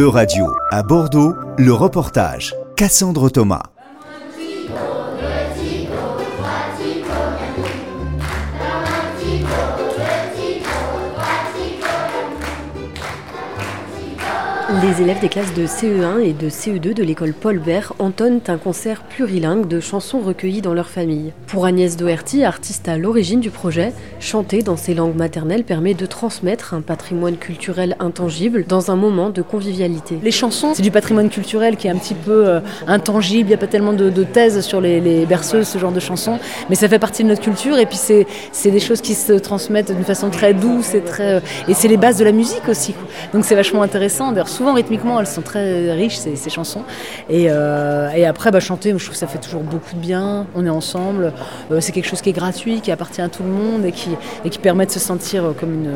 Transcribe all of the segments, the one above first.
E-Radio, à Bordeaux, le reportage. Cassandre Thomas. Les élèves des classes de CE1 et de CE2 de l'école Paul Bert entonnent un concert plurilingue de chansons recueillies dans leur famille. Pour Agnès Doherty, artiste à l'origine du projet, chanter dans ses langues maternelles permet de transmettre un patrimoine culturel intangible dans un moment de convivialité. Les chansons, c'est du patrimoine culturel qui est un petit peu euh, intangible, il n'y a pas tellement de, thèses sur les, berceuses, ce genre de chansons, mais ça fait partie de notre culture et puis c'est des choses qui se transmettent d'une façon très douce et. Euh, et c'est les bases de la musique aussi. Donc c'est vachement intéressant. D'ailleurs, souvent rythmiquement, elles sont très riches, ces, ces chansons. Et, euh, et après, bah, chanter, je trouve que ça fait toujours beaucoup de bien. On est ensemble. Euh, c'est quelque chose qui est gratuit, qui appartient à tout le monde et qui, et qui permet de se sentir comme une.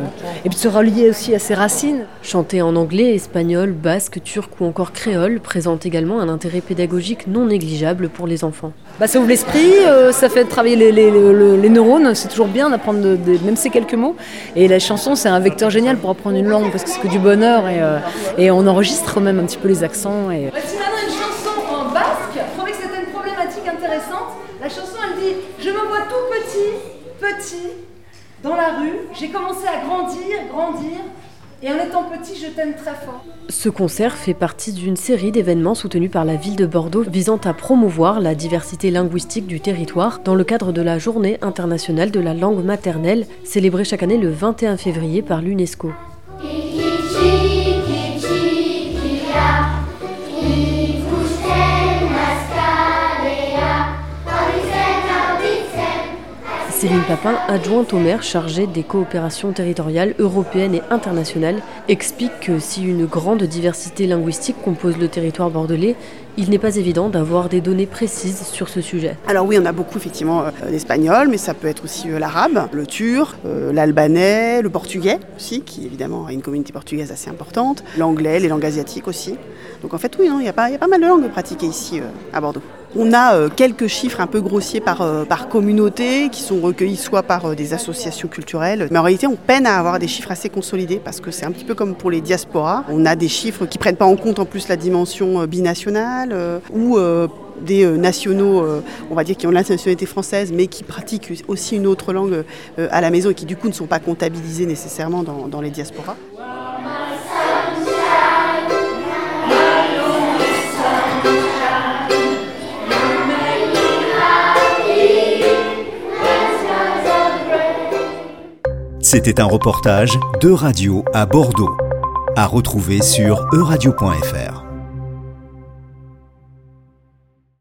Et puis de se relier aussi à ses racines. Chanter en anglais, espagnol, basque, turc ou encore créole présente également un intérêt pédagogique non négligeable pour les enfants. Bah, ça ouvre l'esprit, euh, ça fait travailler les, les, les, neurones. C'est toujours bien d'apprendre même ces quelques mots. Et la chanson, c'est un vecteur génial pour apprendre une langue parce que c'est que du bonheur et, et on enregistre même un petit peu les accents. Et... Voici maintenant une chanson en basque. Je trouvais que c'était une problématique intéressante. La chanson, elle dit Je me vois tout petit, petit, dans la rue. J'ai commencé à grandir, grandir. Et en étant petit, je t'aime très fort. Ce concert fait partie d'une série d'événements soutenus par la ville de Bordeaux visant à promouvoir la diversité linguistique du territoire dans le cadre de la Journée internationale de la langue maternelle, célébrée chaque année le 21 février par l'UNESCO. Céline Papin, adjointe au maire chargée des coopérations territoriales européennes et internationales, explique que si une grande diversité linguistique compose le territoire bordelais, il n'est pas évident d'avoir des données précises sur ce sujet. Alors oui, on a beaucoup effectivement euh, l'espagnol, mais ça peut être aussi euh, l'arabe, le turc, euh, l'albanais, le portugais aussi, qui évidemment a une communauté portugaise assez importante, l'anglais, les langues asiatiques aussi. Donc en fait oui, il y, y a pas mal de langues pratiquées ici à Bordeaux. On a euh, quelques chiffres un peu grossiers par, euh, par communauté qui sont recueillis soit par euh, des associations culturelles, mais en réalité on peine à avoir des chiffres assez consolidés parce que c'est un petit peu comme pour les diasporas. On a des chiffres qui prennent pas en compte en plus la dimension binationale ou des nationaux, on va dire, qui ont la nationalité française, mais qui pratiquent aussi une autre langue à la maison et qui du coup ne sont pas comptabilisés nécessairement dans les diasporas. C'était un reportage de radio à Bordeaux, à retrouver sur euradio.fr.